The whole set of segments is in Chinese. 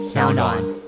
小暖。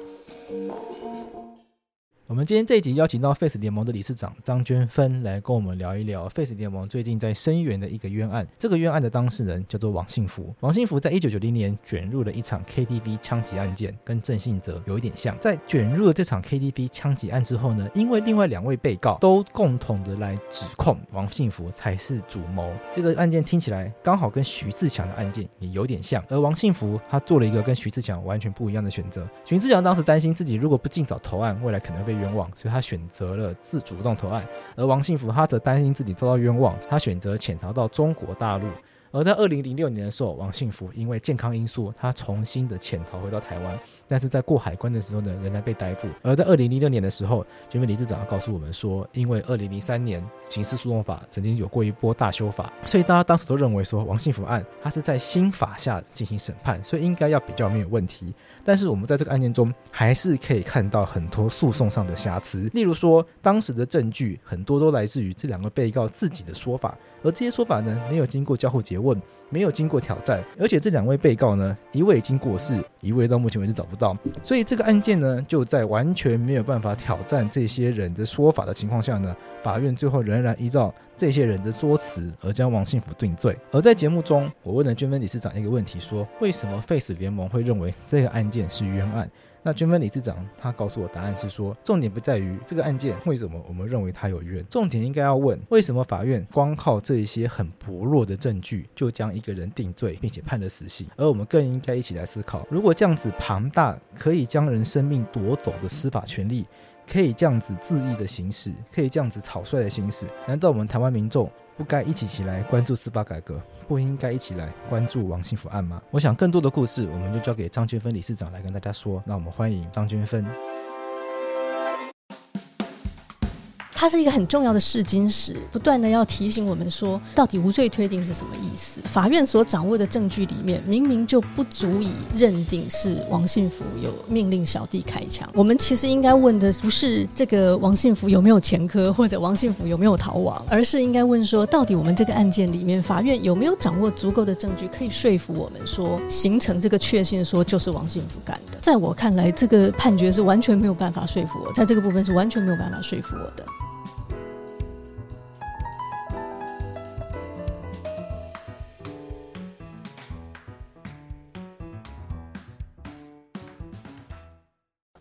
我们今天这一集邀请到 Face 联盟的理事长张娟芬来跟我们聊一聊 Face 联盟最近在声援的一个冤案。这个冤案的当事人叫做王信福。王信福在一九九零年卷入了一场 KTV 枪击案件，跟郑信泽有一点像。在卷入了这场 KTV 枪击案之后呢，因为另外两位被告都共同的来指控王信福才是主谋。这个案件听起来刚好跟徐志强的案件也有点像。而王信福他做了一个跟徐志强完全不一样的选择。徐志强当时担心自己如果不尽早投案，未来可能被。冤枉，所以他选择了自主动投案，而王幸福他则担心自己遭到冤枉，他选择潜逃到中国大陆。而在二零零六年的时候，王信福因为健康因素，他重新的潜逃回到台湾，但是在过海关的时候呢，仍然被逮捕。而在二零零六年的时候，娟芬理事长告诉我们说，因为二零零三年刑事诉讼法曾经有过一波大修法，所以大家当时都认为说王信福案他是在新法下进行审判，所以应该要比较没有问题。但是我们在这个案件中，还是可以看到很多诉讼上的瑕疵，例如说当时的证据很多都来自于这两个被告自己的说法。而这些说法呢，没有经过交互问，没有经过挑战，而且这两位被告呢，一位已经过世，一位到目前为止找不到，所以这个案件呢，就在完全没有办法挑战这些人的说法的情况下呢，法院最后仍然依照这些人的说辞而将王信福定罪。而在节目中，我问了娟芬理事长一个问题，说为什么 Face 联盟会认为这个案件是冤案？那娟芬理事长他告诉我答案是说，重点不在于这个案件为什么我们认为他有冤，重点应该要问为什么法院光靠这一些很薄弱的证据就将一个人定罪，并且判了死刑。而我们更应该一起来思考，如果这样子庞大可以将人生命夺走的司法权力，可以这样子恣意的行使，可以这样子草率的行使，难道我们台湾民众不该一起起来关注司法改革？不应该一起来关注王幸福案吗？我想更多的故事，我们就交给张娟芬理事长来跟大家说。那我们欢迎张娟芬。它是一个很重要的试金石，不断的要提醒我们说，到底无罪推定是什么意思？法院所掌握的证据里面，明明就不足以认定是王信福有命令小弟开枪。我们其实应该问的不是这个王信福有没有前科，或者王信福有没有逃亡，而是应该问说，到底我们这个案件里面，法院有没有掌握足够的证据，可以说服我们说，形成这个确信，说就是王信福干的。在我看来，这个判决是完全没有办法说服我，在这个部分是完全没有办法说服我的。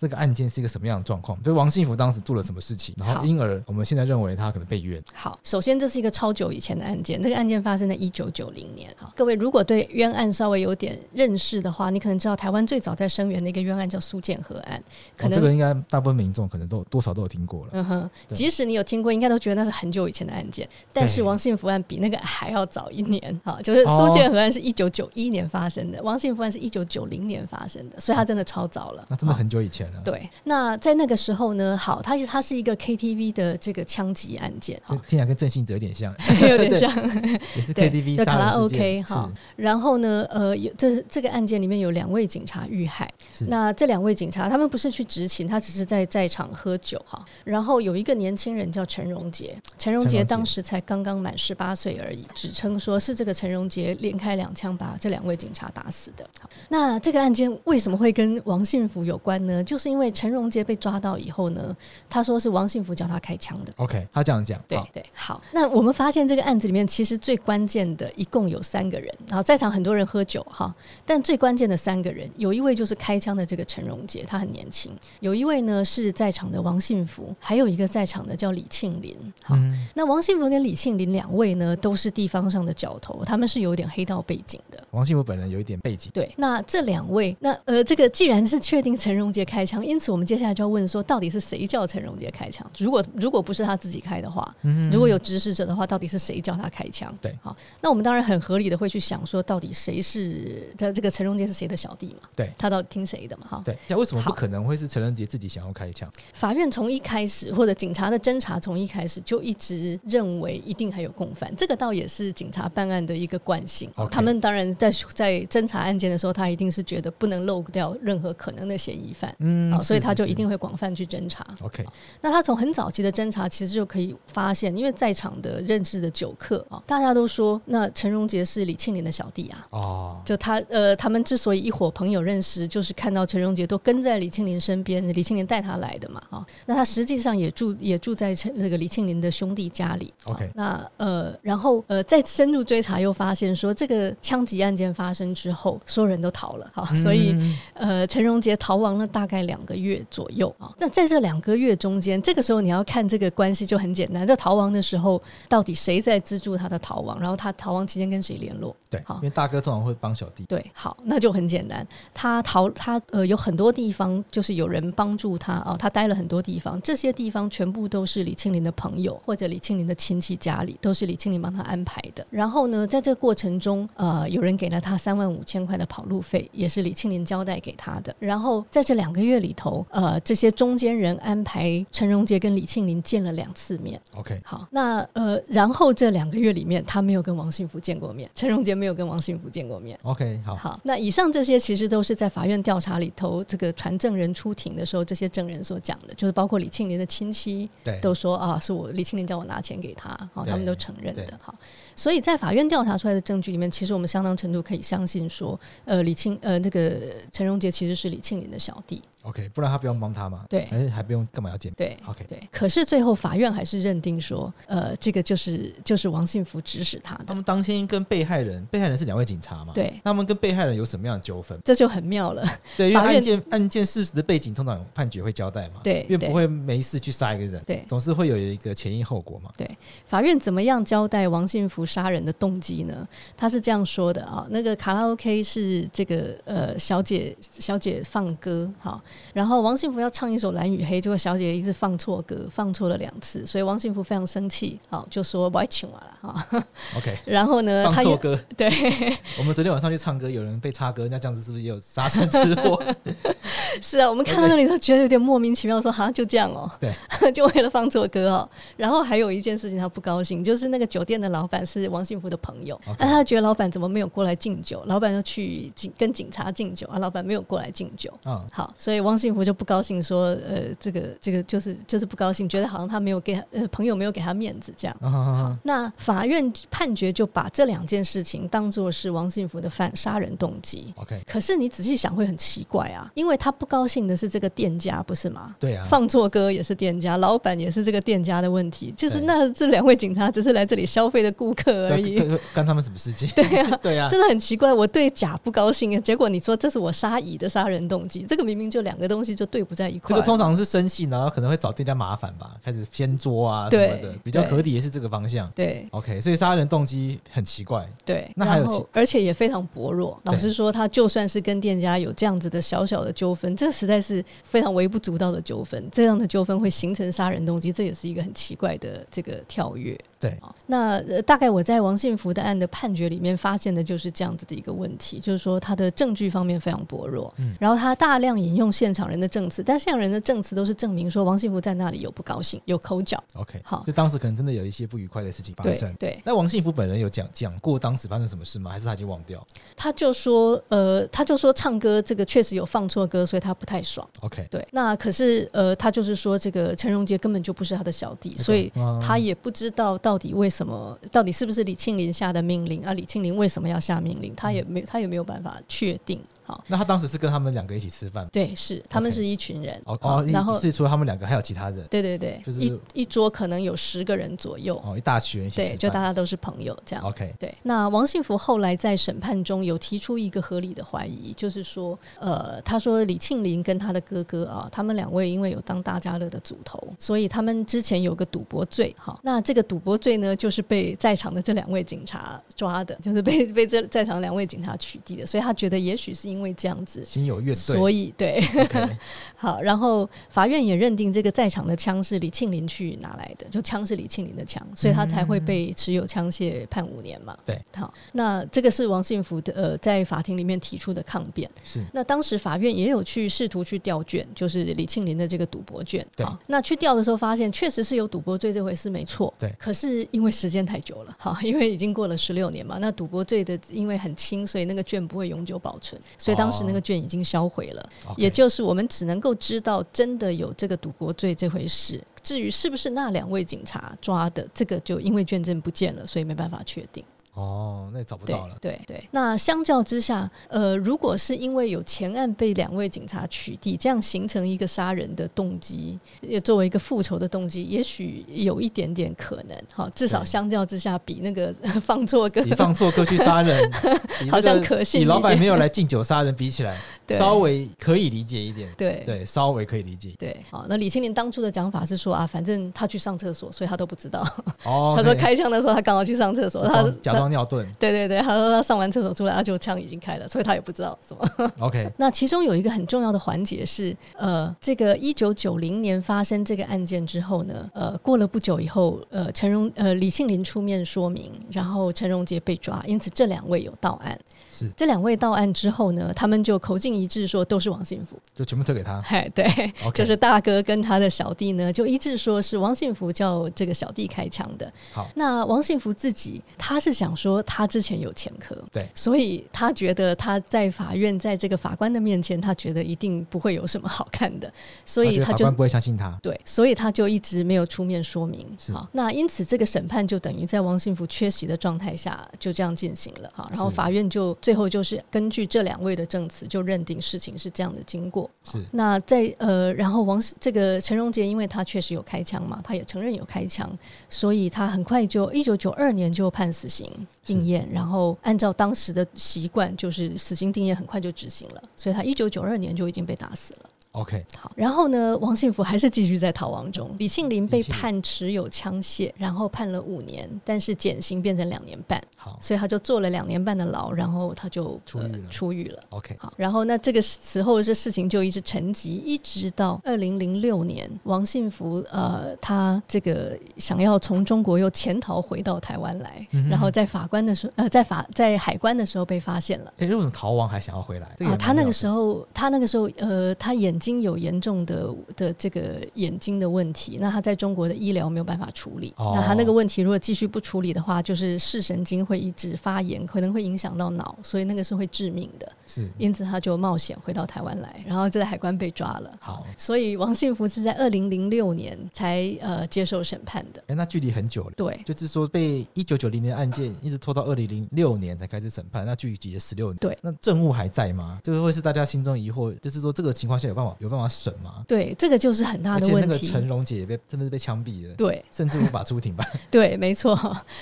这个案件是一个什么样的状况？就是王信福当时做了什么事情，然后因而我们现在认为他可能被冤。好，首先这是一个超久以前的案件，这个案件发生在一九九零年。好，各位如果对冤案稍微有点认识的话，你可能知道台湾最早在声援的一个冤案叫苏建和案。可能、哦、这个应该大部分民众可能都多少都有听过了。嗯哼，即使你有听过，应该都觉得那是很久以前的案件。但是王信福案比那个还要早一年。哈，就是苏建和案是一九九一年发生的，哦、王信福案是一九九零年发生的，所以它真的超早了。那真的很久以前了。对，那在那个时候呢，好，它它是一个 KTV 的这个枪击案件，好，听起来跟郑信哲有点像，有点像，也是 KTV 的卡拉 OK 哈。然后呢，呃，有这这个案件里面有两位警察遇害，那这两位警察他们不是去执勤，他只是在在场喝酒哈。然后有一个年轻人叫陈荣杰，陈荣杰当时才刚刚满十八岁而已，指称说是这个陈荣杰连开两枪把这两位警察打死的。那这个案件为什么会跟王信福有关呢？就是因为陈荣杰被抓到以后呢，他说是王信福叫他开枪的。OK，他这样讲。对对，好。那我们发现这个案子里面其实最关键的一共有三个人，然后在场很多人喝酒哈，但最关键的三个人，有一位就是开枪的这个陈荣杰，他很年轻；有一位呢是在场的王信福，还有一个在场的叫李庆林。好，嗯、那王信福跟李庆林两位呢都是地方上的角头，他们是有点黑道背景的。王信福本人有一点背景。对，那这两位，那呃，这个既然是确定陈荣杰开开枪，因此我们接下来就要问说，到底是谁叫陈荣杰开枪？如果如果不是他自己开的话，嗯，如果有指使者的话，到底是谁叫他开枪？对，好，那我们当然很合理的会去想说，到底谁是他这个陈荣杰是谁的小弟嘛？对，他到底听谁的嘛？哈，对，那为什么不可能会是陈荣杰自己想要开枪？法院从一开始或者警察的侦查从一开始就一直认为一定还有共犯，这个倒也是警察办案的一个惯性。Okay. 他们当然在在侦查案件的时候，他一定是觉得不能漏掉任何可能的嫌疑犯，嗯，好，所以他就一定会广泛去侦查。OK，那他从很早期的侦查其实就可以发现，因为在场的认识的酒客啊，大家都说那陈荣杰是李庆林的小弟啊，哦，就他呃，他们之所以一伙朋友认识，就是看到陈荣杰都跟在李庆林身边，李庆林带他来的嘛，啊，那他实际上也住也住在陈那个李庆林的兄弟家里。OK，那呃，然后呃，再深入追查又发现说，这个枪击案件发生之后，所有人都逃了，好，所以呃，陈荣杰逃亡了大概两个月左右啊。那在这两个月中间，这个时候你要看这个关系就很简单，在逃亡的时候，到底谁在资助他的逃亡？然后他逃亡期间跟谁联络？对，好，因为大哥通常会帮小弟。对，好，那就很简单。他逃，他呃有很多地方就是有人帮助他啊，他待了很多地方，这些地方全部都是李庆林的朋友或者李庆林的亲戚家里，都是李庆林帮他安排的。然后呢，在这个过程中，呃，有人给了他三万五千块的跑路费，也是李庆林交代给他的。然后在这两个月里头，呃，这些中间人安排陈荣杰跟李庆林见了两次面。OK，好，那呃，然后这两个月里面，他没有跟王幸福见过面，陈荣杰没有跟王幸福见过面。OK，好，好，那以上这些其实都是在法院调查里头，这个传证人出庭的时候，这些证人所讲的，就是包括李庆林的亲戚，对，都说啊，是我李庆林叫我拿钱给他，好，他们都承认的，好，所以在法院调查出来的证据里面，其实我们相当程度可以相信说，呃，李庆呃那个陈荣杰其实是李庆林的小弟。OK，不然他不用帮他嘛？对，还是还不用干嘛要见？对，OK，对。可是最后法院还是认定说，呃，这个就是就是王信福指使他的。他们当天跟被害人，被害人是两位警察嘛？对。那他们跟被害人有什么样的纠纷？这就很妙了。对，因为案件案件事实的背景通常判决会交代嘛。对，因为不会没事去杀一个人。对，总是会有一个前因后果嘛。对，法院怎么样交代王信福杀人的动机呢？他是这样说的啊，那个卡拉 OK 是这个呃小姐小姐放歌好，然后王幸福。要唱一首《蓝与黑》，结果小姐一直放错歌，放错了两次，所以王幸福非常生气，好就说不爱请我了哈。OK，然后呢，放错歌，对，我们昨天晚上去唱歌，有人被插歌，那这样子是不是也有杀身之祸？是啊，我们看到那里都觉得有点莫名其妙，说好像就这样哦，对，就为了放错歌哦。然后还有一件事情他不高兴，就是那个酒店的老板是王幸福的朋友，那他觉得老板怎么没有过来敬酒？老板就去警跟警察敬酒啊，老板没有过来敬酒，嗯，好，所以王幸福就不高兴，说呃，这个这个就是就是不高兴，觉得好像他没有给他呃朋友没有给他面子这样。好，那法院判决就把这两件事情当做是王幸福的犯杀人动机。OK，可是你仔细想会很奇怪啊，因为他。不高兴的是这个店家，不是吗？对啊，放错歌也是店家，老板也是这个店家的问题。就是那这两位警察只是来这里消费的顾客而已，干他们什么事情？对啊，对啊，真的很奇怪。我对甲不高兴，结果你说这是我杀乙的杀人动机，这个明明就两个东西就对不在一块。这个通常是生气，然后可能会找店家麻烦吧，开始掀桌啊什么的，比较合理也是这个方向。对，OK，所以杀人动机很奇怪。对，那还有，而且也非常薄弱。老实说，他就算是跟店家有这样子的小小的纠纷，这实在是。非常微不足道的纠纷，这样的纠纷会形成杀人动机，这也是一个很奇怪的这个跳跃。对，那大概我在王信福的案的判决里面发现的就是这样子的一个问题，就是说他的证据方面非常薄弱，嗯，然后他大量引用现场人的证词，但现场人的证词都是证明说王信福在那里有不高兴，有口角。OK，好，就当时可能真的有一些不愉快的事情发生。对，对，那王信福本人有讲讲过当时发生什么事吗？还是他已经忘掉？他就说，呃，他就说唱歌这个确实有放错歌，所以他不太爽。OK，对，那可是呃，他就是说这个陈荣杰根本就不是他的小弟，所以他也不知道到底为什么。到底是不是李庆林下的命令啊？李庆林为什么要下命令？他也没，他也没有办法确定。好，那他当时是跟他们两个一起吃饭？对，是他们是一群人。哦哦，然后是除了他们两个，还有其他人。对对对，就是一一桌可能有十个人左右。哦，一大群人一起吃。对，就大家都是朋友这样。OK，对。那王信福后来在审判中有提出一个合理的怀疑，就是说，呃，他说李庆林跟他的哥哥啊，他们两位因为有当大家乐的组头，所以他们之前有个赌博罪。哈，那这个赌博罪呢，就是被在场的这两位警察抓的，就是被 被这在场两位警察取缔的，所以他觉得也许是因因为这样子心有怨怼，所以对，Okay. 好，然后法院也认定这个在场的枪是李庆林去拿来的，就枪是李庆林的枪，所以他才会被持有枪械判五年嘛。对、嗯，好，那这个是王信福的呃在法庭里面提出的抗辩。是，那当时法院也有去试图去调卷，就是李庆林的这个赌博卷。对，那去调的时候发现确实是有赌博罪这回事没错。对，可是因为时间太久了，好，因为已经过了十六年嘛，那赌博罪的因为很轻，所以那个卷不会永久保存，所以当时那个卷已经销毁了。哦、也就是我们只能够知道真的有这个赌博罪这回事，至于是不是那两位警察抓的，这个就因为卷证不见了，所以没办法确定。哦，那也找不到了。对对，对，那相较之下，呃，如果是因为有前案被两位警察取缔，这样形成一个杀人的动机，也作为一个复仇的动机，也许有一点点可能。哈，至少相较之下，比那个 放错歌，比放错歌去杀人，好像可信。你老板没有来敬酒杀人比起来，稍微可以理解一点。对对，稍微可以理解。对，好，那李庆林当初的讲法是说啊，反正他去上厕所，所以他都不知道。哦，他说开枪的时候他刚好去上厕所，他假装。尿遁，对对对，他说他上完厕所出来，他就枪已经开了，所以他也不知道什么。OK，那其中有一个很重要的环节是，呃，这个一九九零年发生这个案件之后呢，呃，过了不久以后，呃，陈荣呃李庆林出面说明，然后陈荣杰被抓，因此这两位有到案。是这两位到案之后呢，他们就口径一致说都是王信福，就全部推给他。嘿，对，Okay. 就是大哥跟他的小弟呢，就一致说是王信福叫这个小弟开枪的。好，那王信福自己他是想说他之前有前科，对，所以他觉得他在法院在这个法官的面前，他觉得一定不会有什么好看的，所以他就他法官不会相信他。对，所以他就一直没有出面说明。好，那因此这个审判就等于在王信福缺席的状态下就这样进行了。好，然后法院就。最后就是根据这两位的证词，就认定事情是这样的经过。是那在呃，然后王这个陈荣杰，因为他确实有开枪嘛，他也承认有开枪，所以他很快就一九九二年就判死刑应验，然后按照当时的习惯，就是死刑定验很快就执行了，所以他一九九二年就已经被打死了。OK，好，然后呢，王信福还是继续在逃亡中。李庆林被判持有枪械，然后判了五年，但是减刑变成两年半。好，所以他就坐了两年半的牢，然后他就出狱了。呃、出狱了。OK，好，然后那这个此后这事情就一直沉寂，一直到二零零六年，王信福呃，他这个想要从中国又潜逃回到台湾来，嗯、然后在法官的时候，呃，在法在海关的时候被发现了。哎，为什么逃亡还想要回来？啊，他那个时候，他那个时候，呃，他眼。已经有严重的的这个眼睛的问题，那他在中国的医疗没有办法处理。哦、那他那个问题如果继续不处理的话，就是视神经会一直发炎，可能会影响到脑，所以那个是会致命的。是，因此他就冒险回到台湾来，然后就在海关被抓了。好，所以王信福是在二零零六年才呃接受审判的。哎，那距离很久了。对，就是说被一九九零年案件一直拖到二零零六年才开始审判，那距离也十六年。对，那证物还在吗？这个会是大家心中疑惑，就是说这个情况下有办法？有办法审吗？对，这个就是很大的问题。那个陈荣杰也被真的是被枪毙了，对，甚至无法出庭吧？对，没错，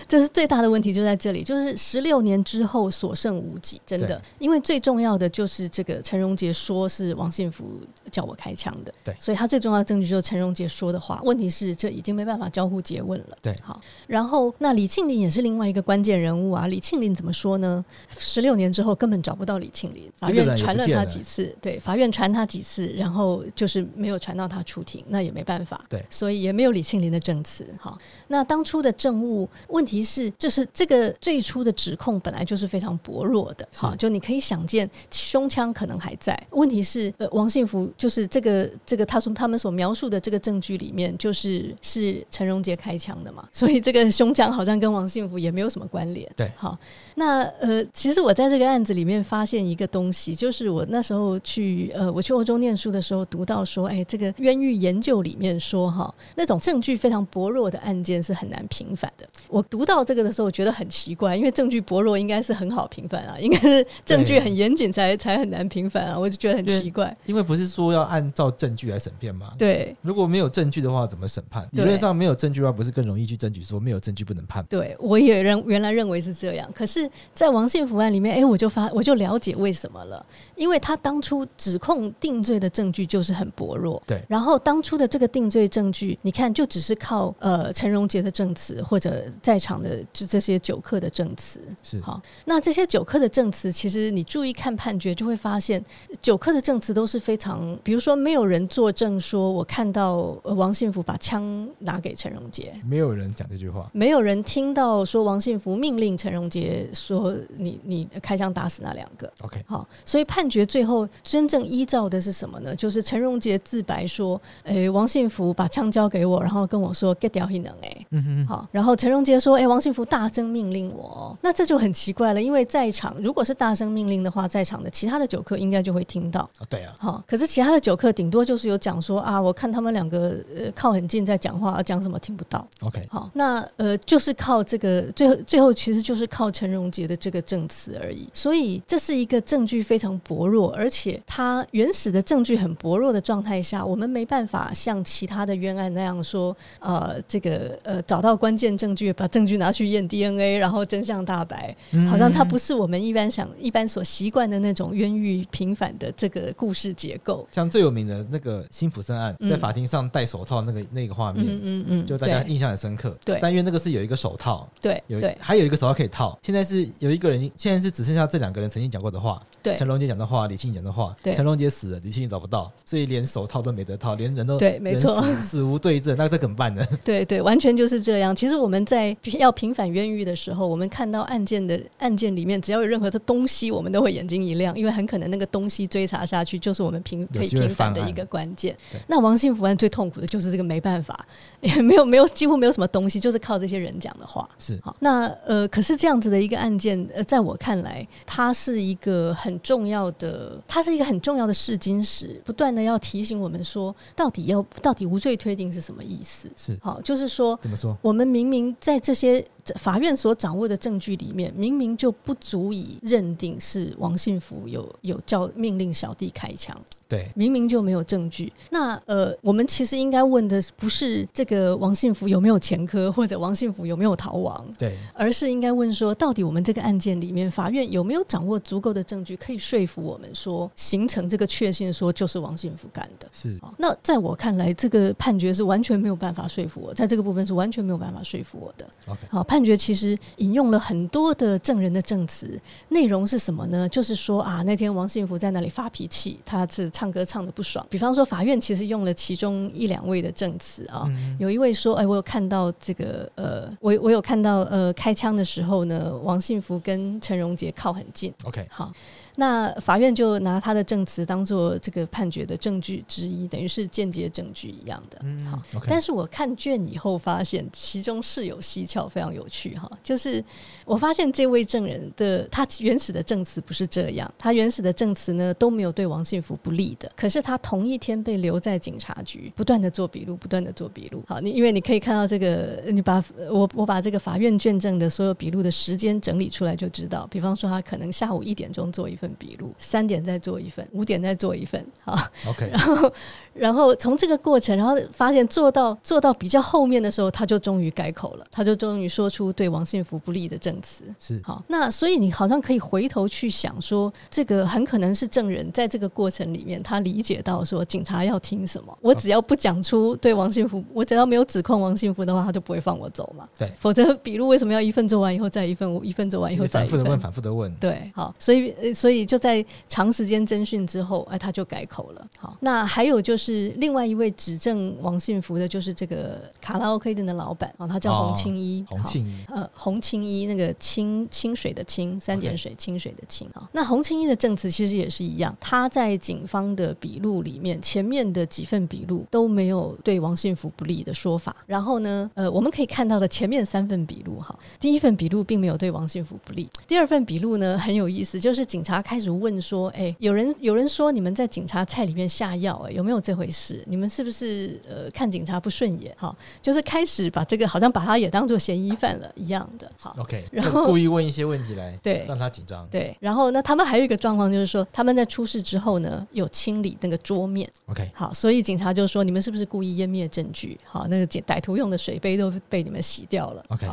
这是最大的问题就在这里，就是十六年之后所剩无几，真的。因为最重要的就是这个陈荣杰说是王信福叫我开枪的，对，所以他最重要的证据就是陈荣杰说的话。问题是这已经没办法交互诘问了，对，好。然后那李庆林也是另外一个关键人物啊。李庆林怎么说呢？十六年之后根本找不到李庆林，法院传了他几次，对，法院传他几次，然后。就是没有传到他出庭，那也没办法。对，所以也没有李庆林的证词。好，那当初的证物，问题是，就是这个最初的指控本来就是非常薄弱的。好，就你可以想见，胸腔可能还在。问题是，呃，王信福就是这个这个，他从他们所描述的这个证据里面，就是是陈荣杰开枪的嘛，所以这个胸腔好像跟王信福也没有什么关联。对，好，那呃，其实我在这个案子里面发现一个东西，就是我那时候去呃，我去欧洲念书的时候。读到说，哎，这个冤狱研究里面说，哈，那种证据非常薄弱的案件是很难平反的。我读到这个的时候，我觉得很奇怪，因为证据薄弱应该是很好平反啊，应该是证据很严谨才才很难平反啊，我就觉得很奇怪。因为不是说要按照证据来审判吗？对，如果没有证据的话，怎么审判？理论上没有证据的话，不是更容易去争取说没有证据不能判？对，我也认原来认为是这样，可是，在王信福案里面，哎，我就发我就了解为什么了，因为他当初指控定罪的证据就是很薄弱。对，然后当初的这个定罪证据，你看就只是靠呃陈荣杰的证词或者在场的这这些酒客的证词。是好，那这些酒客的证词，其实你注意看判决，就会发现酒客的证词都是非常，比如说没有人作证说我看到王信福把枪拿给陈荣杰，没有人讲这句话，没有人听到说王信福命令陈荣杰说你你开枪打死那两个。OK，好，所以判决最后真正依照的是什么呢？就是陈荣杰自白说，诶，王信福把枪交给我，然后跟我说 get 掉一能，哎，嗯哼，好，然后陈荣杰说，诶，王信福大声命令我，那这就很奇怪了，因为在场如果是大声命令的话，在场的其他的酒客应该就会听到。哦，对啊，好，可是其他的酒客顶多就是有讲说啊，我看他们两个呃靠很近在讲话，讲什么听不到。OK，好，那呃就是靠这个最后最后其实就是靠陈荣杰的这个证词而已，所以这是一个证据非常薄弱，而且他原始的证据很薄弱的状态下，我们没办法像其他的冤案那样说，呃，这个呃找到关键证据，把证据拿去验 DNA，然后真相大白，好像它不是我们一般想一般所习惯的那种冤狱平反的这个故事结构。像最有名的那个辛普森案，在法庭上戴手套那个那个画面，嗯嗯嗯，就大家印象很深刻。对，但因为那个是有一个手套，对，有还有一个手套可以套。现在是有一个人，现在是只剩下这两个人曾经讲过的话。对，陈荣杰讲的话，李庆讲的话。对，陈荣杰死了，李庆找不到，所以连手套都没得套，连人都对，没错，死无对证，那这怎么办呢？对对，完全就是这样。其实我们在要平反冤狱的时候，我们看到案件的案件里面，只要有任何的东西，我们都会眼睛一亮，因为很可能那个东西追查下去，就是我们平可以平反的一个关键。那王信福案最痛苦的就是这个没办法，也没有没有几乎没有什么东西，就是靠这些人讲的话。是好，那呃，可是这样子的一个案件，呃，在我看来，它是一个很重要的，它是一个很重要的试金石，不断的要提醒我们说，到底要到底无罪推定是什么意思？是好，就是说怎么说？我们明明在这些法院所掌握的证据里面，明明就不足以认定是王信福有有叫命令小弟开枪。对，明明就没有证据。那呃，我们其实应该问的不是这个王信福有没有前科，或者王信福有没有逃亡，对，而是应该问说，到底我们这个案件里面，法院有没有掌握足够的证据，可以说服我们说，形成这个确信，说就是王信福干的。是。那在我看来，这个判决是完全没有办法说服我，在这个部分是完全没有办法说服我的。OK，好，判决其实引用了很多的证人的证词，内容是什么呢？就是说啊，那天王信福在那里发脾气，他是。唱歌唱的不爽，比方说法院其实用了其中一两位的证词啊，嗯、有一位说，哎，我有看到这个，呃，我我有看到，呃，开枪的时候呢，王信福跟陈荣杰靠很近。OK，好。那法院就拿他的证词当做这个判决的证据之一，等于是间接证据一样的。嗯，好。Okay. 但是我看卷以后发现，其中是有蹊跷，非常有趣哈。就是我发现这位证人的他原始的证词不是这样，他原始的证词呢都没有对王信福不利的。可是他同一天被留在警察局，不断的做笔录，不断的做笔录。好，你因为你可以看到这个，你把我我把这个法院卷证的所有笔录的时间整理出来就知道。比方说，他可能下午一点钟做一份笔录，三点再做一份，五点再做一份，好，OK，然后，然后从这个过程，然后发现做到做到比较后面的时候，他就终于改口了，他就终于说出对王信福不利的证词，是。好，那所以你好像可以回头去想说，这个很可能是证人在这个过程里面，他理解到说警察要听什么，我只要不讲出对王信福，我只要没有指控王信福的话，他就不会放我走嘛，对，否则笔录为什么要一份做完以后再一份，一份做完以后再一份，反复的问，反复的问，对，好，所以所以就在。长时间侦讯之后，哎，他就改口了。好，那还有就是另外一位指证王信福的，就是这个卡拉 OK 店的老板啊，他叫洪清一。洪清一，呃，洪清一那个清清水的清，三点水清水的清啊。那洪清一的证词其实也是一样，他在警方的笔录里面，前面的几份笔录都没有对王信福不利的说法。然后呢，呃，我们可以看到的前面三份笔录，哈，第一份笔录并没有对王信福不利。第二份笔录呢，很有意思，就是警察开始问。说：“哎、欸，有人有人说你们在警察菜里面下药，哎，有没有这回事？你们是不是呃看警察不顺眼？哈，就是开始把这个好像把他也当做嫌疑犯了一样的。好，OK，然后故意问一些问题来对让他紧张。对，然后那他们还有一个状况就是说，他们在出事之后呢，有清理那个桌面。OK，好，所以警察就说你们是不是故意湮灭证据？好，那个歹徒用的水杯都被你们洗掉了。OK，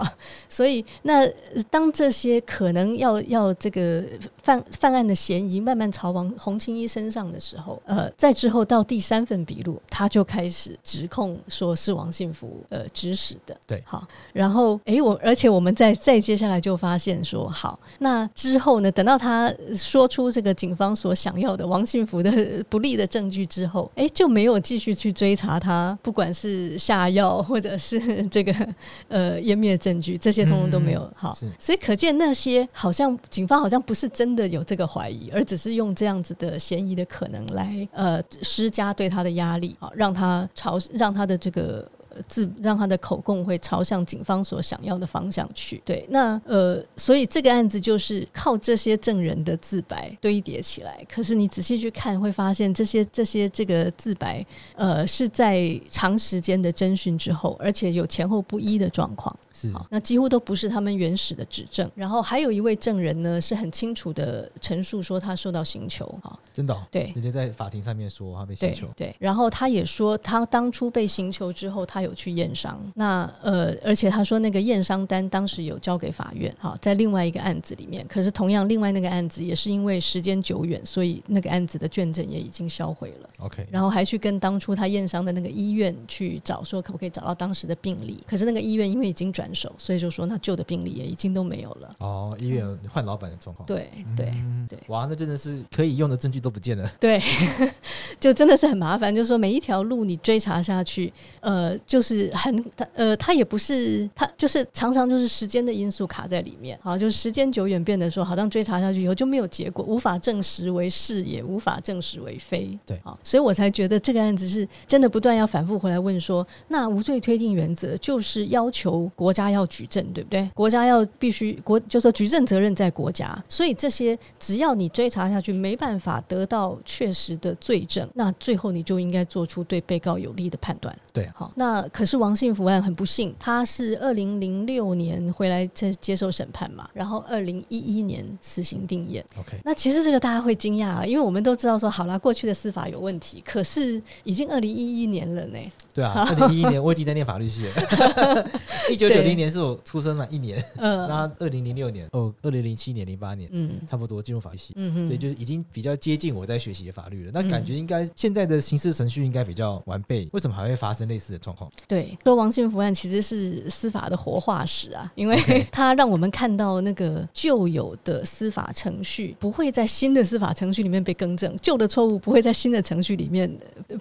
所以那当这些可能要要这个犯犯案。案的嫌疑慢慢朝王洪青一身上的时候，呃，在之后到第三份笔录，他就开始指控说是王幸福呃指使的。对，好，然后哎，我而且我们再再接下来就发现说，好，那之后呢，等到他说出这个警方所想要的王幸福的不利的证据之后，哎，就没有继续去追查他，不管是下药或者是 这个呃湮灭证据，这些通通都没有。嗯、好，所以可见那些好像警方好像不是真的有这个怀疑，而只是用这样子的嫌疑的可能来呃施加对他的压力，啊，让他朝让他的这个。自让他的口供会朝向警方所想要的方向去。对，那呃，所以这个案子就是靠这些证人的自白堆叠起来。可是你仔细去看，会发现这些这些这个自白，呃，是在长时间的侦讯之后，而且有前后不一的状况。是，那几乎都不是他们原始的指证。然后还有一位证人呢，是很清楚的陈述说他受到刑求。哈，真的、哦？对，直接在法庭上面说他被刑求。对，然后他也说他当初被刑求之后，他有去验伤。那呃，而且他说那个验伤单当时有交给法院。好，在另外一个案子里面，可是同样另外那个案子也是因为时间久远，所以那个案子的卷证也已经销毁了。OK，然后还去跟当初他验伤的那个医院去找，说可不可以找到当时的病例。可是那个医院因为已经转手，所以就说那旧的病例也已经都没有了。哦，医院换老板的状况。对对对，哇，那真的是可以用的证据都不见了。对，就真的是很麻烦。就是说每一条路你追查下去，呃，就是很呃，它也不是它，就是常常就是时间的因素卡在里面。好，就是时间久远变得说，好像追查下去以后就没有结果，无法证实为是，也无法证实为非。对，好，所以我才觉得这个案子是真的不断要反复回来问说，那无罪推定原则就是要求国家要举证，对不对？国家要必须国，就说举证责任在国家，所以这些只要你追查下去没办法得到确实的罪证，那最后你就应该做出对被告有利的判断。对，好，那可是王信福案很不幸，他是二零零六年回来接接受审判嘛，然后二零一一年死刑定谳。OK，那其实这个大家会惊讶啊，因为我们都知道说，好啦，过去的司法有问题，可是已经二零一一年了呢。对啊，二零一一年我已经在念法律系了。一九九零年是我出生满一年，嗯，那二零零六年哦，二零零七年、零八年，嗯，差不多进入法律系，嗯嗯，对，就是已经比较接近我在学习的法律了。那感觉应该现在的刑事程序应该比较完备，为什么还会发生类似的状况？对，说王信福案其实是司法的活化石啊，因为 它让我们看到那个旧有的司法程序不会在新的司法程序里面被更正，旧的错误不会在新的程序里面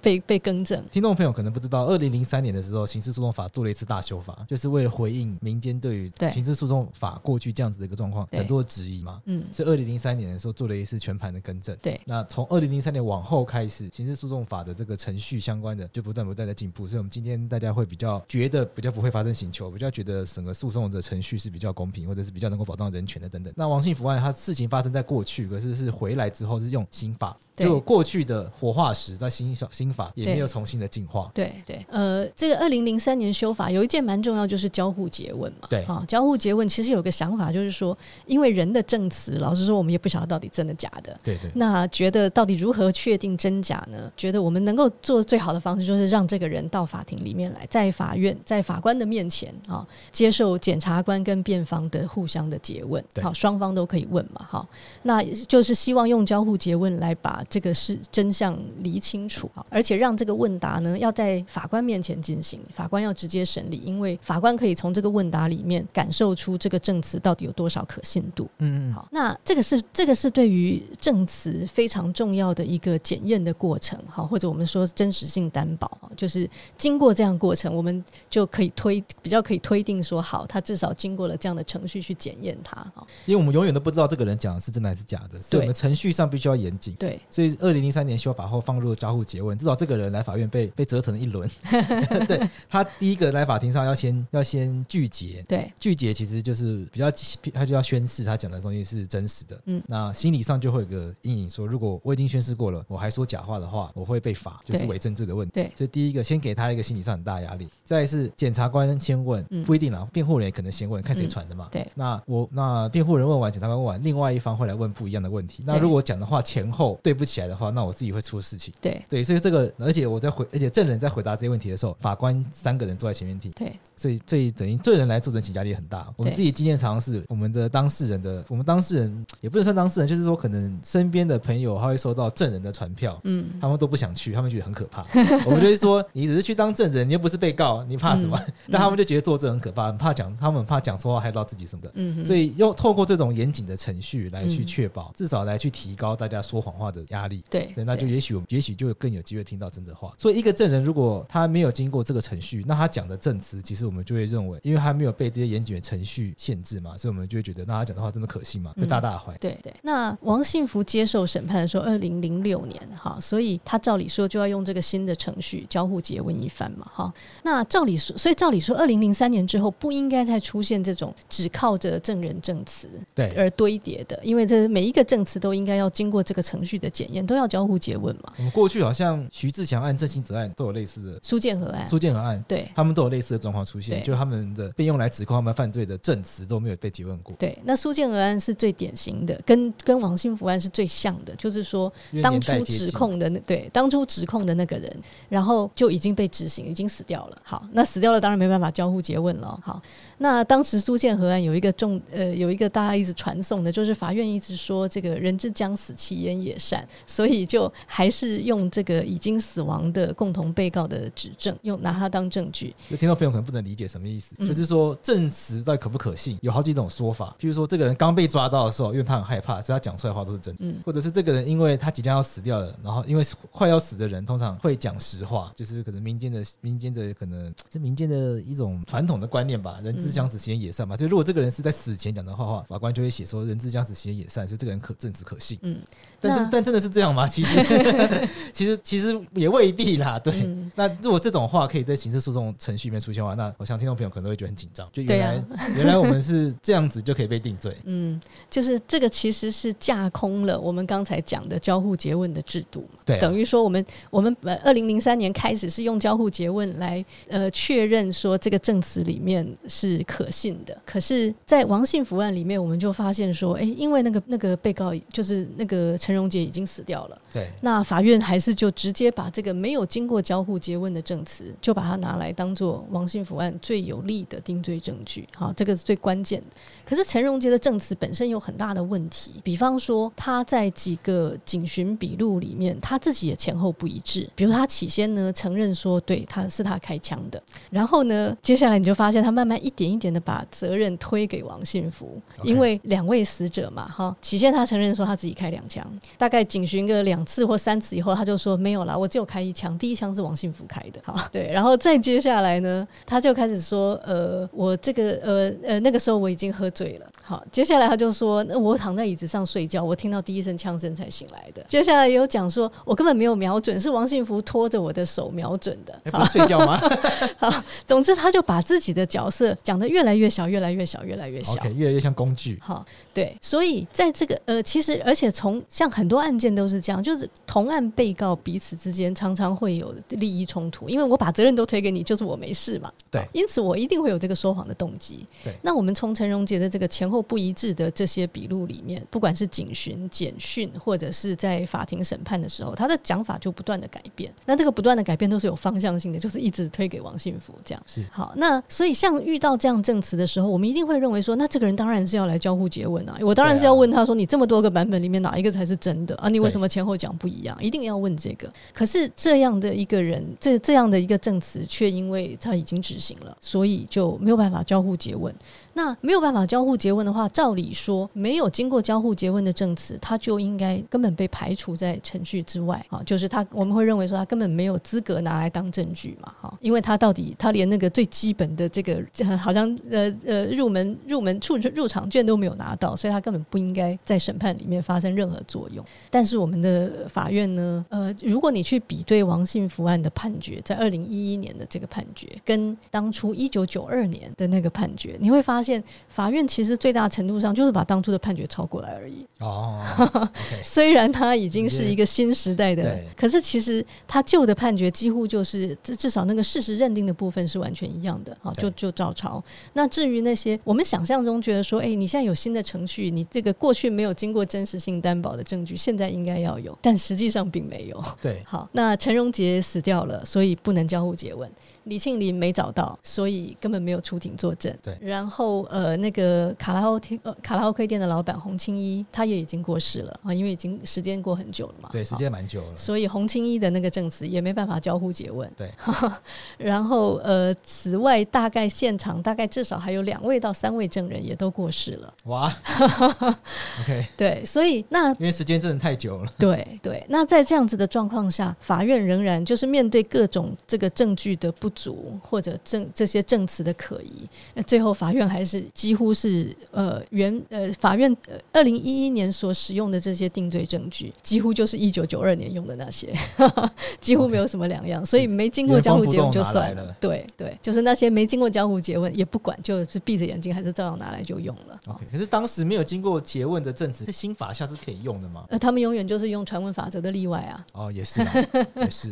被被更正。听众朋友可能不知道。二零零三年的时候，刑事诉讼法做了一次大修法，就是为了回应民间对于刑事诉讼法过去这样子的一个状况很多的质疑嘛。嗯，所以二零零三年的时候做了一次全盘的更正。对，那从二零零三年往后开始，刑事诉讼法的这个程序相关的就不断不断的进步。所以，我们今天大家会比较觉得比较不会发生刑求，比较觉得整个诉讼的程序是比较公平，或者是比较能够保障人权的等等。那王信福案，它事情发生在过去，可是是回来之后是用刑法，就过去的活化石在新小新法也没有重新的进化。对对，呃，这个。二零零三年修法有一件蛮重要，就是交互诘问嘛。对啊，交互诘问其实有个想法，就是说，因为人的证词，老实说，我们也不晓得到底真的假的。对对。那觉得到底如何确定真假呢？觉得我们能够做最好的方式，就是让这个人到法庭里面来，在法院，在法官的面前啊，接受检察官跟辩方的互相的诘问。好，双方都可以问嘛。好，那就是希望用交互诘问来把这个是真相厘清楚啊，而且让这个问答呢，要在法官面前进行。法官要直接审理，因为法官可以从这个问答里面感受出这个证词到底有多少可信度。嗯嗯，好，那这个是这个是对于证词非常重要的一个检验的过程，好，或者我们说真实性担保，就是经过这样过程，我们就可以推比较可以推定说，好，他至少经过了这样的程序去检验他。因为我们永远都不知道这个人讲的是真的还是假的，所以我们程序上必须要严谨。对，所以二零零三年修法后放入了交互诘问，至少这个人来法院被被折腾了一轮。对。他第一个来法庭上要先要先拒绝，对，拒绝其实就是比较，他就要宣誓他讲的东西是真实的，嗯，那心理上就会有个阴影，说如果我已经宣誓过了，我还说假话的话，我会被罚，就是伪证罪的问题。对，所以第一个先给他一个心理上很大压力。再来是检察官先问，不一定啦，辩护人也可能先问，看谁传的嘛。对，那我那辩护人问完，检察官问完，另外一方会来问不一样的问题。那如果讲的话前后对不起来的话，那我自己会出事情。对，对，所以这个而且我在回，而且证人在回答这些问题的时候，法官三个人坐在前面听。对，所以所以等于证人来作证，其压力很大。我们自己经验常常是，我们的当事人的，我们当事人也不能算当事人，就是说可能身边的朋友他会收到证人的传票，嗯，他们都不想去，他们觉得很可怕。我们就会说，你只是去当证人，你又不是被告，你怕什么？那、嗯、他们就觉得作证很可怕，很怕讲，他们很怕讲错话害到自己什么的。嗯，所以用透过这种严谨的程序来去确保，至少来去提高大家说谎话的压力。对，对，那就也许我们也许就更有机会听到真的话。所以一个证人如果他没有经过这个程序，那他讲的证词，其实我们就会认为，因为他没有被这些严谨的程序限制嘛，所以我们就会觉得，那他讲的话真的可信吗？会大大怀疑。对对。那王信福接受审判的时候，二零零六年哈，所以他照理说就要用这个新的程序交互结问一番嘛哈。那照理说，所以照理说，二零零三年之后不应该再出现这种只靠着证人证词对而堆叠的，因为这每一个证词都应该要经过这个程序的检验，都要交互诘问嘛。我们过去好像徐志强案、郑性泽案都有类似的，苏建和案、苏建和案，对，他们都有类似的状况出现，就他们的被用来指控他们犯罪的证词都没有被诘问过。对，那苏建和案是最典型的，跟跟王兴福案是最像的，就是说当初指控的那对当初指控的那个人，然后就已经被执行，已经死掉了。好，那死掉了，当然没办法交互诘问了。好，那当时苏建和案有一个重呃有一个大家一直传颂的，就是法院一直说这个人之将死，其言也善，所以就还是用这个已经死亡的共同被告的指证，用拿它当证据。就听众朋友可能不能理解什么意思，嗯、就是说证实到底可不可信，有好几种说法。譬如说这个人刚被抓到的时候，因为他很害怕，所以他讲出来的话都是真的。嗯，或者是这个人因为他即将要死掉了，然后因为快要死的人通常会讲实话，就是可能民间的民间的可能是民间的一种传统的观念吧，人之将死，其言也善嘛。所以如果这个人是在死前讲的话话，法官就会写说人之将死，其言也善，所以这个人可证实可信。嗯，但真但真的是这样吗？其实 其实其实也未必啦。对，嗯、那如果这种话可以在刑事诉讼程序里面出现的话，那我想听众朋友可能都会觉得很紧张。就原来、啊、原来我们是这样子就可以被定罪。嗯，就是这个其实是架空了我们刚才讲的交互诘问的制度嘛。对、啊，等于说我们我们呃二零零三年开始是用交互诘问来呃确认说这个证词里面是可信的。可是，在王信福案里面，我们就发现说，哎，因为那个那个被告就是那个陈荣杰已经死掉了。对，那法院还是就直接把这个没有经过交互诘问的证词，就把它拿来当做王信福案最有力的定罪证据。好，这个是最关键的。可是陈荣杰的证词本身有很大的问题，比方说他在几个警询笔录里面，他自己也前后不一致。比如他起先呢承认说对他是他开枪的，然后呢接下来你就发现他慢慢一点一点的把责任推给王信福，因为两位死者嘛，哈，起先他承认说他自己开两枪，大概警询个两次或三次以后，他就说没有啦，我只有开一枪，第一枪是王幸福开的，好，对，然后再接下来呢，他就开始说，呃，我这个呃呃那个时候我已经喝醉了，好，接下来他就说，那我躺在椅子上睡觉，我听到第一声枪声才醒来的，接下来也有讲说我根本没有瞄准，是王幸福拖着我的手瞄准的，不是睡觉吗？好，总之他就把自己的角色讲得越来越小，越来越小，越来越小，okay, 越来越像工具，好，对，所以在这个呃，其实而且从像很多案件都是这样，就是同案被告彼此之间常常会有利益冲突，因为我把责任都推给你，就是我没事嘛。对，因此我一定会有这个说谎的动机。对，那我们从陈荣杰的这个前后不一致的这些笔录里面，不管是警询、简讯，或者是在法庭审判的时候，他的讲法就不断的改变。那这个不断的改变都是有方向性的，就是一直推给王信福这样。是好，那所以像遇到这样证词的时候，我们一定会认为说，那这个人当然是要来交互诘问啊。我当然是要问他说，你这么多个版本里面哪一个才是真的啊？你为什么前后讲不一样？一定要问这个。可是这样的一个人，这这样的一个证词，却因为他已经执行了，所以就没有办法交互诘问。那没有办法交互詰问的话，照理说没有经过交互詰问的证词，他就应该根本被排除在程序之外啊，就是他我们会认为说他根本没有资格拿来当证据嘛，哈，因为他到底他连那个最基本的这个 好像呃呃入门入门处入场券都没有拿到，所以他根本不应该在审判里面发生任何作用。但是我们的法院呢，呃，如果你去比对王信福案的判决，在二零一一年的这个判决，跟当初一九九二年的那个判决，你会发发现法院其实最大程度上就是把当初的判决抄过来而已。哦，虽然他已经是一个新时代的，可是其实他旧的判决几乎就是至至少那个事实认定的部分是完全一样的啊，就就照抄。那至于那些我们想象中觉得说，哎，你现在有新的程序，你这个过去没有经过真实性担保的证据，现在应该要有，但实际上并没有。对，好，那陈荣杰死掉了，所以不能交互詰问。李庆林没找到，所以根本没有出庭作证。对，然后呃，那个卡拉 OK 呃卡拉 OK 店的老板洪青一，他也已经过世了啊，因为已经时间过很久了嘛。对，时间蛮久了。所以洪青一的那个证词也没办法交互诘问。对。然后呃，此外大概现场大概至少还有两位到三位证人也都过世了。哇。OK。对，所以那因为时间真的太久了。对对，那在这样子的状况下，法院仍然就是面对各种这个证据的不足或者证这些证词的可疑，那最后法院还是几乎是呃原呃法院二零一一年所使用的这些定罪证据，几乎就是一九九二年用的那些，几乎没有什么两样，所以没经过交互詰问就算了。对对，就是那些没经过江湖结问也不管，就是闭着眼睛还是照样拿来就用了。OK，可是当时没有经过结问的证词，在新法下是可以用的吗？呃，他们永远就是用传闻法则的例外啊。哦，也是，也是，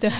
对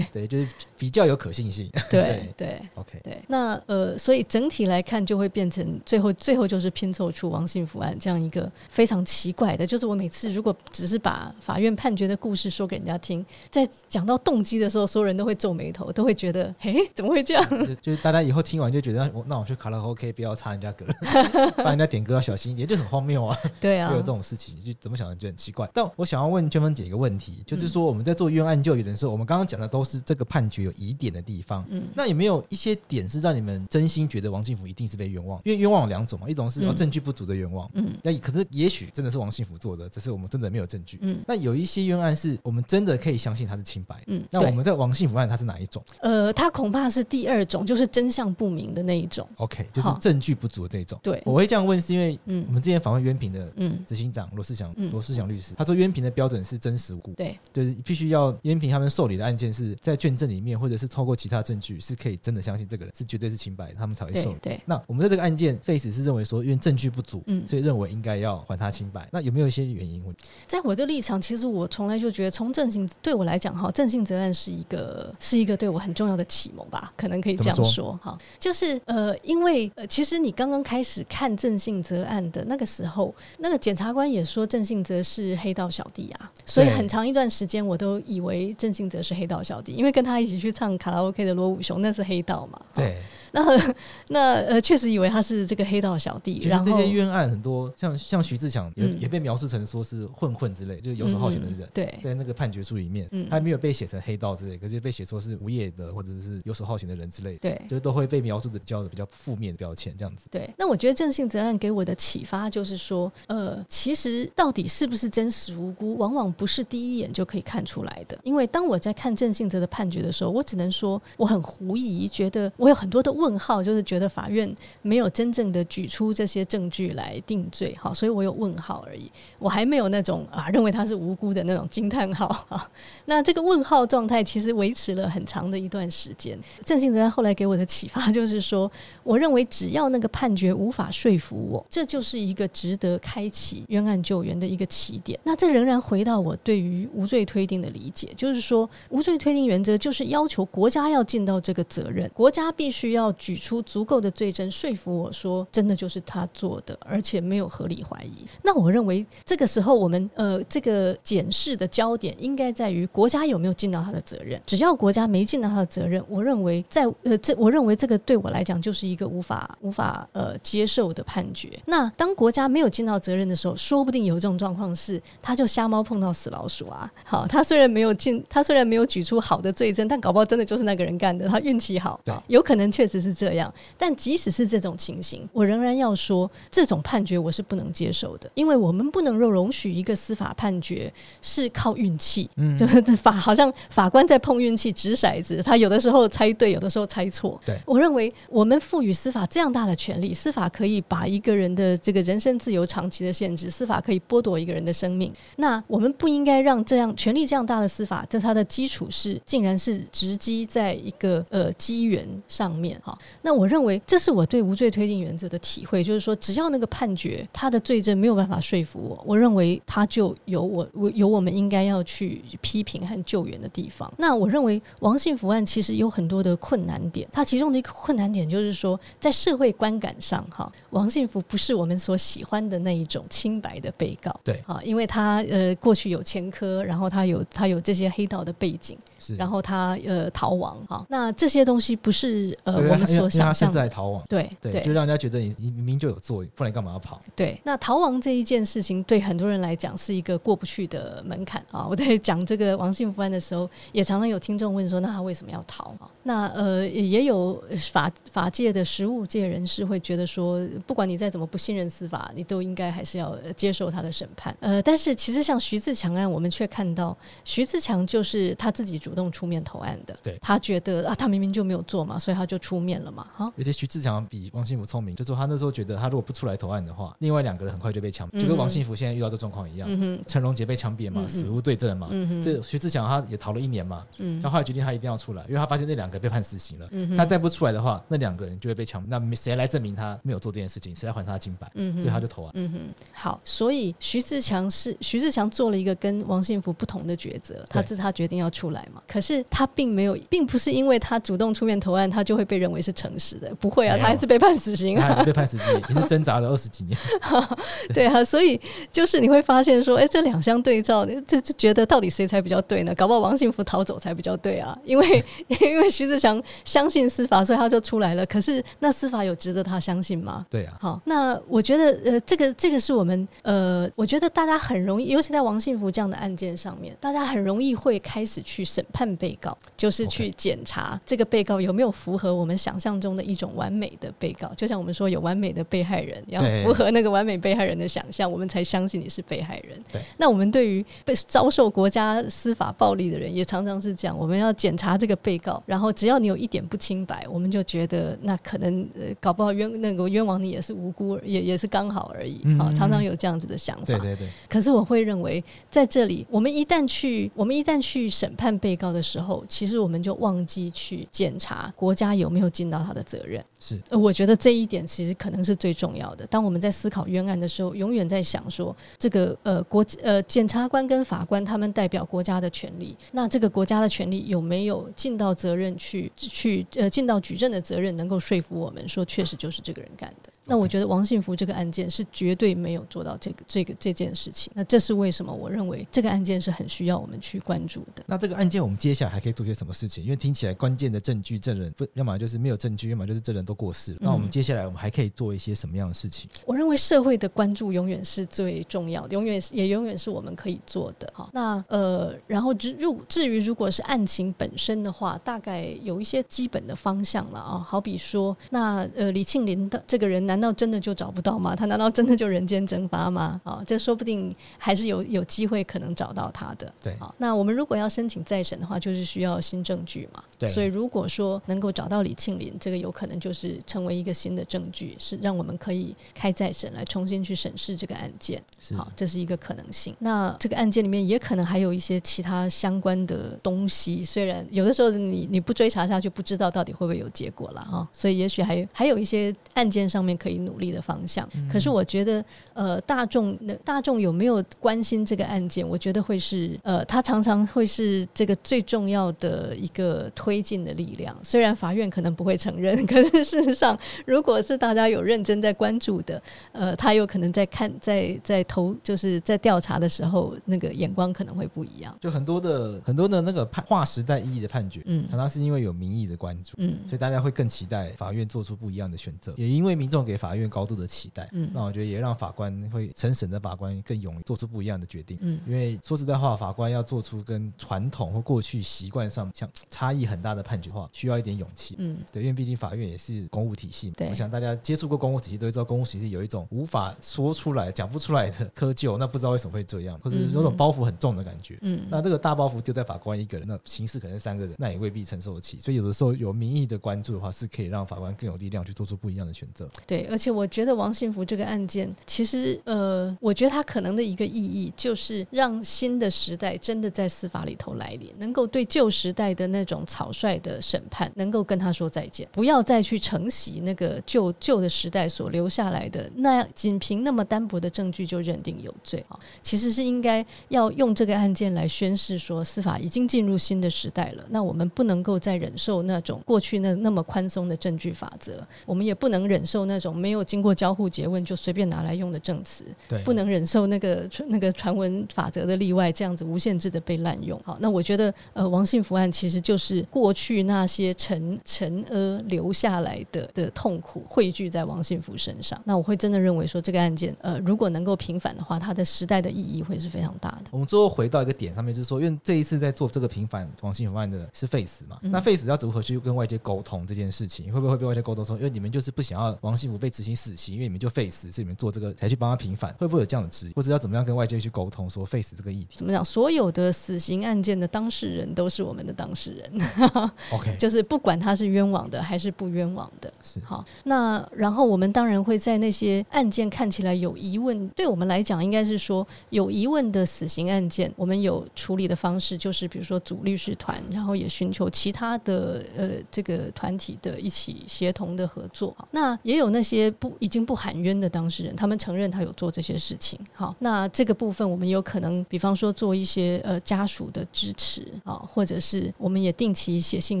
对，就是比较有可信性。对 对，OK，对，那呃，所以整体来看，就会变成最后最后就是拼凑出王信福案这样一个非常奇怪的。就是我每次如果只是把法院判决的故事说给人家听，在讲到动机的时候，所有人都会皱眉头，都会觉得，嘿，怎么会这样？就，就是大家以后听完就觉得，那我去卡拉 OK 不要插人家歌，帮人家点歌要小心一点，就很荒谬啊。对啊，会有这种事情，就怎么想的就很奇怪。但我想要问娟芬姐一个问题，就是说我们在做冤案救援的时候，我们刚刚讲的都是这个判决有疑点的地方，嗯，那有没有一些点是让你们真心觉得王信福一定是被冤枉？因为冤枉有两种嘛，一种是证据不足的冤枉，嗯，那可是也许真的是王幸福做的，只是我们真的没有证据，嗯，那有一些冤案是我们真的可以相信他是清白，嗯，那我们在王幸福案他是哪一种？呃，他恐怕是第二种，就是真相不明的那一种。OK，就是证据不足的这一种。对，我会这样问是因为，嗯，我们之前访问冤平的，嗯，执行长罗世祥，罗世祥律师，他说冤平的标准是真实无辜，对，就是必须要冤平他们受理的案件是在卷证里面，或者是透过其他证据是可以真的相信这个人是绝对是清白，他们才会受理。对，那我们在这个案件，Faith 是认为说，因为证据不足，嗯，所以认为应该要还他清白。那有没有一些原因？在我的立场，其实我从来就觉得，从正性对我来讲，哈，正性责案是一个是一个对我很重要的启蒙吧，可能可以这样说，哈，就是呃，因为呃，其实你刚刚开始看正性责案的那个时候，那个检察官也说正性责是黑道小弟啊，所以很长一段时间我都以为正性责是黑道小弟，因为跟他一起去唱卡拉 OK 的罗武雄那是黑道嘛，对。那那呃，确实以为他是这个黑道小弟。然后这些冤案很多，像像徐志强也、嗯、也被描述成说是混混之类，就是游手好闲的人。嗯、对，在那个判决书里面，嗯、他没有被写成黑道之类，可是被写说是无业的或者是游手好闲的人之类。对，就是都会被描述的叫的比较负面的标签这样子。对，那我觉得郑信哲案给我的启发就是说，呃，其实到底是不是真实无辜，往往不是第一眼就可以看出来的。因为当我在看郑信哲的判决的时候，我只能说我很狐疑，觉得我有很多的问号，就是觉得法院没有真正的举出这些证据来定罪，好，所以我有问号而已，我还没有那种啊认为他是无辜的那种惊叹号 啊。那这个问号状态其实维持了很长的一段时间。郑信哲后来给我的启发就是说，我认为只要那个判决无法说服我，这就是一个值得开启冤案救援的一个起点。那这仍然回到我对于无罪推定的理解，就是说无罪推定原则就是要求国家要尽到这个责任，国家必须要举出。足够的罪证说服我说，真的就是他做的，而且没有合理怀疑。那我认为这个时候，我们呃，这个检视的焦点应该在于国家有没有尽到他的责任。只要国家没尽到他的责任，我认为在呃，这我认为这个对我来讲就是一个无法无法呃接受的判决。那当国家没有尽到责任的时候，说不定有这种状况是，他就瞎猫碰到死老鼠啊。好，他虽然没有尽，他虽然没有举出好的罪证，但搞不好真的就是那个人干的，他运气好，有可能确实是这样。但即使是这种情形，我仍然要说，这种判决我是不能接受的，因为我们不能够容许一个司法判决是靠运气，嗯，就是法好像法官在碰运气掷骰子，他有的时候猜对，有的时候猜错。对，我认为我们赋予司法这样大的权利，司法可以把一个人的这个人身自由长期的限制，司法可以剥夺一个人的生命，那我们不应该让这样权力这样大的司法，这它的基础是竟然是直击在一个呃机缘上面哈，那。我认为这是我对无罪推定原则的体会，就是说，只要那个判决他的罪证没有办法说服我，我认为他就有我我有我们应该要去批评和救援的地方。那我认为王信福案其实有很多的困难点，它其中的一个困难点就是说，在社会观感上，哈，王信福不是我们所喜欢的那一种清白的被告，对，啊，因为他呃过去有前科，然后他有他有这些黑道的背景，是，然后他呃逃亡哈，那这些东西不是呃我们所想象的逃亡，对对，就让人家觉得你你明明就有做，不然你干嘛要跑？对，那逃亡这一件事情对很多人来讲是一个过不去的门槛啊。我在 讲这个王信福案的时候，也常常有听众问说，那他为什么要逃？那呃也有法法界的实务界人士会觉得说，不管你再怎么不信任司法，你都应该还是要接受他的审判。呃，但是其实像徐自强案，我们却看到徐自强就是他自己主动出面投案的，对，他觉得啊，他明明就没有做嘛，所以他就出面了嘛，哈。而且徐志强比王信福聪明，就是说他那时候觉得他如果不出来投案的话，另外两个人很快就被枪毙，就跟王信福现在遇到这状况一样。嗯哼，陈荣杰被枪毙嘛，死无对证嘛。嗯哼，这徐志强他也逃了一年嘛。嗯，他后来决定他一定要出来，因为他发现那两个被判死刑了。嗯哼，他再不出来的话，那两个人就会被枪。那谁来证明他没有做这件事情？谁来还他清白？嗯，所以他就投案。嗯哼，好，所以徐志强是徐志强做了一个跟王信福不同的抉择，他自他决定要出来嘛。可是他并没有，并不是因为他主动出面投案，他就会被认为是诚实的。不会啊，他还是被判死刑，他还是被判死刑，也是挣扎了二十几年。对啊，所以就是你会发现说，哎，这两相对照，就就觉得到底谁才比较对呢？搞不好王幸福逃走才比较对啊，因为 因为徐志强相信司法，所以他就出来了。可是那司法有值得他相信吗？对啊。好，那我觉得呃，这个这个是我们呃，我觉得大家很容易，尤其在王幸福这样的案件上面，大家很容易会开始去审判被告，就是去检查这个被告有没有符合我们想象中的一种完美的被告。就像我们说有完美的被害人，要符合那个完美被害人的想象，我们才相信你是被害人。对。那我们对于被遭受国家司法暴力的人，也常常是这样，我们要检查这个被告，然后只要你有一点不清白，我们就觉得那可能呃搞不好冤那个冤枉你也是无辜，也也是刚好而已。好、嗯嗯，常常有这样子的想法。对对对。可是我会认为，在这里，我们一旦去，我们一旦去审判被告的时候，其实我们就忘记去检查国家有没有尽到他的责任。是，我觉得这一点其实可能是最重要的。当我们在思考冤案的时候，永远在想说，这个呃国呃检察官跟法官他们代表国家的权利，那这个国家的权利有没有尽到责任去去呃尽到举证的责任，能够说服我们说确实就是这个人干的。那我觉得王信福这个案件是绝对没有做到这个这个这件事情。那这是为什么？我认为这个案件是很需要我们去关注的。那这个案件我们接下来还可以做些什么事情？因为听起来关键的证据证人不，要么就是没有证据，要么就是证人都过世了。那我们接下来我们还可以做一些什么样的事情？我认为社会的关注永远是最重要的，永远也永远是我们可以做的。哈，那呃，然后至入至于如果是案情本身的话，大概有一些基本的方向了啊。好比说，那呃李庆林的这个人，难道真的就找不到吗？他难道真的就人间蒸发吗？啊，这说不定还是有有机会可能找到他的。对，啊，那我们如果要申请再审的话，就是需要新证据嘛。对，所以如果说能够找到李庆林，这个有可能就是成为一个新的证据，是让我们可以开再审来重新去审视这个案件。是，好，这是一个可能性。那这个案件里面也可能还有一些其他相关的东西，虽然有的时候你你不追查下去，不知道到底会不会有结果了啊。所以也许还还有一些案件上面可以努力的方向。嗯、可是我觉得，呃，大众大众有没有关心这个案件？我觉得会是，呃，他常常会是这个最重要的一个推进的力量。虽然法院可能不会承认，可是事实上，如果是大家有认真在关注的，呃，他有可能在看，在在投，就是在调查的时候，那个眼光可能会不一样。就很多的很多的那个判划时代意义的判决，嗯，常常是因为有民意的关注，嗯，所以大家会更期待法院做出不一样的选择，也因为民众给法院高度的期待。嗯，那我觉得也让法官会审审的法官更勇于做出不一样的决定。嗯，因为说实在话，法官要做出跟传统或过去习惯上像差异很大的判决话，需要一点勇气。嗯，对，因为毕竟法院也是公务体系嘛。对，我想大家接触过公务体系都会知道，公务体系有一种无法说出来、讲不出来的 窠臼。那不知道为什么会这样，或是有种包袱很重的感觉。嗯，那这个大包袱丢在法官一个人，那刑事可能三个人，那也未必承受得起。所以有的时候有民意的关注的话，是可以让法官更有力量去做出不一样的选择。对，而且我觉得王信福这个案件，其实呃，我觉得他可能的一个意义，就是让新的时代真的在司法里头来临，能够对旧时代的那种草率的审判，能够跟他说再见，不要再去承袭那个旧旧的时代所留下来的那样，仅凭那么单薄的证据就认定有罪啊。其实是应该要用这个案件来宣示说，司法已经进入新的时代了。那我们不能够再忍受那种过去那那么宽松的证据法则，我们也不能忍受那种。种没有经过交互诘问就随便拿来用的证词，对，不能忍受那个那个传闻法则的例外，这样子无限制的被滥用。好，那我觉得呃，王信福案其实就是过去那些陈陈阿留下来的的痛苦汇聚在王信福身上。那我会真的认为说这个案件呃，如果能够平反的话，它的时代的意义会是非常大的。我们最后回到一个点上面，就是说，因为这一次在做这个平反王信福案的是 Face 嘛，嗯、那废死要如何去跟外界沟通这件事情？会不会会被外界沟通说，因为你们就是不想要王信福被执行死刑，因为你们就废死，是你们做这个才去帮他平反，会不会有这样的质疑？或者要怎么样跟外界去沟通说废死这个议题？怎么讲？所有的死刑案件的当事人都是我们的当事人。OK，就是不管他是冤枉的还是不冤枉的，是好。那然后我们当然会在那些案件看起来有疑问，对我们来讲应该是说有疑问的死刑案件，我们有处理的方式，就是比如说组律师团，然后也寻求其他的呃这个团体的一起协同的合作。那也有那些不已经不喊冤的当事人，他们承认他有做这些事情。好，那这个部分我们有可能，比方说做一些呃家属的支持啊，或者是我们也定期写信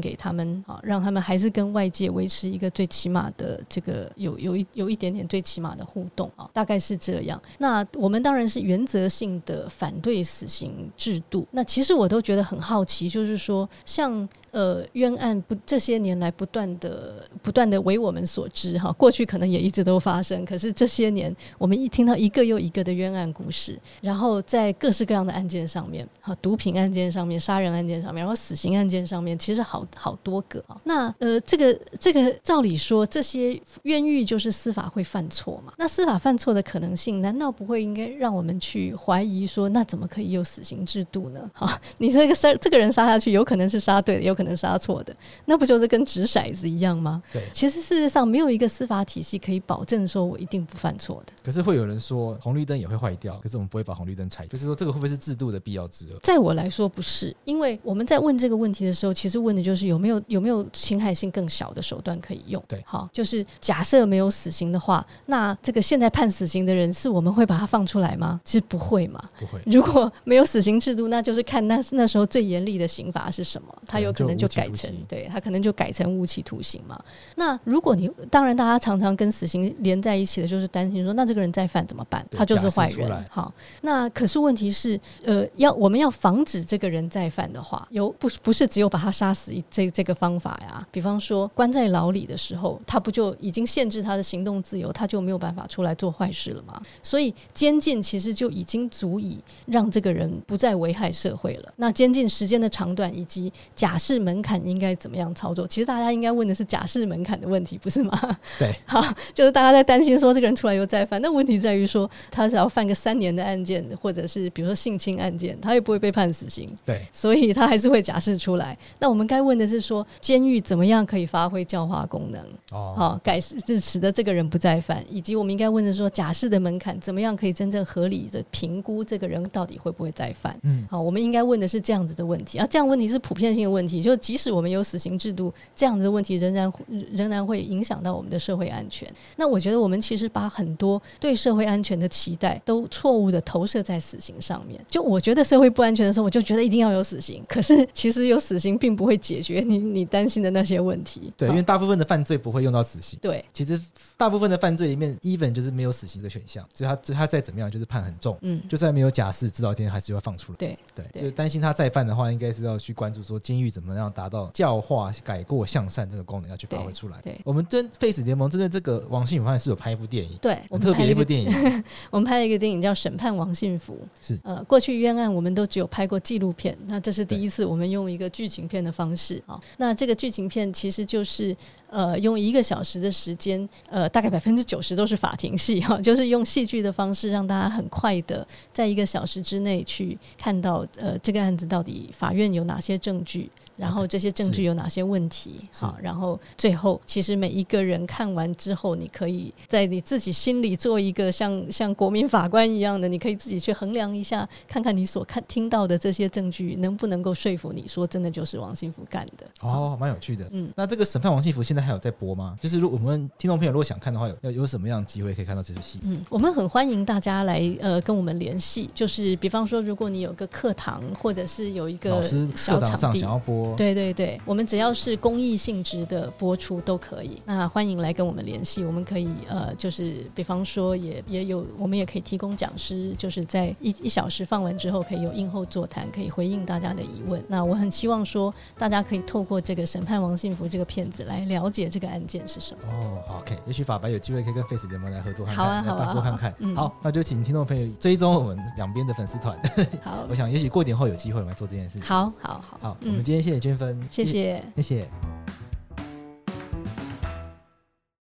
给他们啊，让他们还是跟外界维持一个最起码的这个有有一有一点点最起码的互动啊，大概是这样。那我们当然是原则性的反对死刑制度。那其实我都觉得很好奇，就是说像。呃，冤案不这些年来不断的不断的为我们所知哈，过去可能也一直都发生，可是这些年我们一听到一个又一个的冤案故事，然后在各式各样的案件上面，哈，毒品案件上面、杀人案件上面，然后死刑案件上面，其实好好多个啊。那呃，这个这个照理说，这些冤狱就是司法会犯错嘛？那司法犯错的可能性，难道不会应该让我们去怀疑说，那怎么可以有死刑制度呢？哈，你这个杀这个人杀下去，有可能是杀对的，有。可能杀错的，那不就是跟掷骰子一样吗？对，其实事实上没有一个司法体系可以保证说我一定不犯错的。可是会有人说红绿灯也会坏掉，可是我们不会把红绿灯拆。就是说这个会不会是制度的必要之恶？在我来说不是，因为我们在问这个问题的时候，其实问的就是有没有有没有侵害性更小的手段可以用。对，好，就是假设没有死刑的话，那这个现在判死刑的人是我们会把他放出来吗？其实不会嘛，不会。如果没有死刑制度，那就是看那那时候最严厉的刑罚是什么，他有可能。可能就改成，对，他可能就改成无期徒刑嘛。那如果你当然，大家常常跟死刑连在一起的，就是担心说，那这个人再犯怎么办？他就是坏人。好，那可是问题是，呃，要我们要防止这个人再犯的话，有不不是只有把他杀死这这个方法呀？比方说，关在牢里的时候，他不就已经限制他的行动自由，他就没有办法出来做坏事了吗？所以监禁其实就已经足以让这个人不再危害社会了。那监禁时间的长短以及假释。门槛应该怎么样操作？其实大家应该问的是假释门槛的问题，不是吗？对，好，就是大家在担心说这个人出来又再犯，那问题在于说他只要犯个三年的案件，或者是比如说性侵案件，他也不会被判死刑。对，所以他还是会假释出来。那我们该问的是说，监狱怎么样可以发挥教化功能？哦，好，改是使得这个人不再犯，以及我们应该问的是说，假释的门槛怎么样可以真正合理的评估这个人到底会不会再犯？嗯，好，我们应该问的是这样子的问题啊，这样问题是普遍性的问题。就即使我们有死刑制度，这样子的问题仍然仍然会影响到我们的社会安全。那我觉得我们其实把很多对社会安全的期待都错误的投射在死刑上面。就我觉得社会不安全的时候，我就觉得一定要有死刑。可是其实有死刑并不会解决你你担心的那些问题。对，因为大部分的犯罪不会用到死刑。对，其实大部分的犯罪里面，even 就是没有死刑的选项，所以他他再怎么样就是判很重。嗯，就算没有假释，知道今天还是要放出来。对对，就是担心他再犯的话，应该是要去关注说监狱怎么样达到教化、改过向善这个功能要去发挥出来。对，我们跟废死联盟针对这个王信福案是有拍一部电影，对，我们特别一部电影，我们拍了一个电影叫《审判王信福》。是呃，过去冤案我们都只有拍过纪录片，那这是第一次我们用一个剧情片的方式啊。那这个剧情片其实就是呃，用一个小时的时间，呃，大概百分之九十都是法庭戏哈，就是用戏剧的方式让大家很快的在一个小时之内去看到呃这个案子到底法院有哪些证据。然后这些证据有哪些问题？好，然后最后其实每一个人看完之后，你可以在你自己心里做一个像像国民法官一样的，你可以自己去衡量一下，看看你所看听到的这些证据能不能够说服你说真的就是王幸福干的。哦，蛮有趣的。嗯，那这个审判王幸福现在还有在播吗？就是如果我们听众朋友如果想看的话，有要有什么样的机会可以看到这部戏？嗯，我们很欢迎大家来呃跟我们联系，就是比方说如果你有个课堂或者是有一个小场地老师课堂上想要播。对对对，我们只要是公益性质的播出都可以。那欢迎来跟我们联系，我们可以呃，就是比方说也也有，我们也可以提供讲师，就是在一一小时放完之后，可以有映后座谈，可以回应大家的疑问。那我很希望说，大家可以透过这个审判王信福这个片子来了解这个案件是什么。哦，好，OK，也许法白有机会可以跟 Face 联盟来合作看看，好啊，好啊，来多看看。嗯，好，那就请听众朋友追踪我们两边的粉丝团。好，我想也许过年后有机会我们来做这件事情。好好好，好，我们今天谢谢分谢谢。谢谢。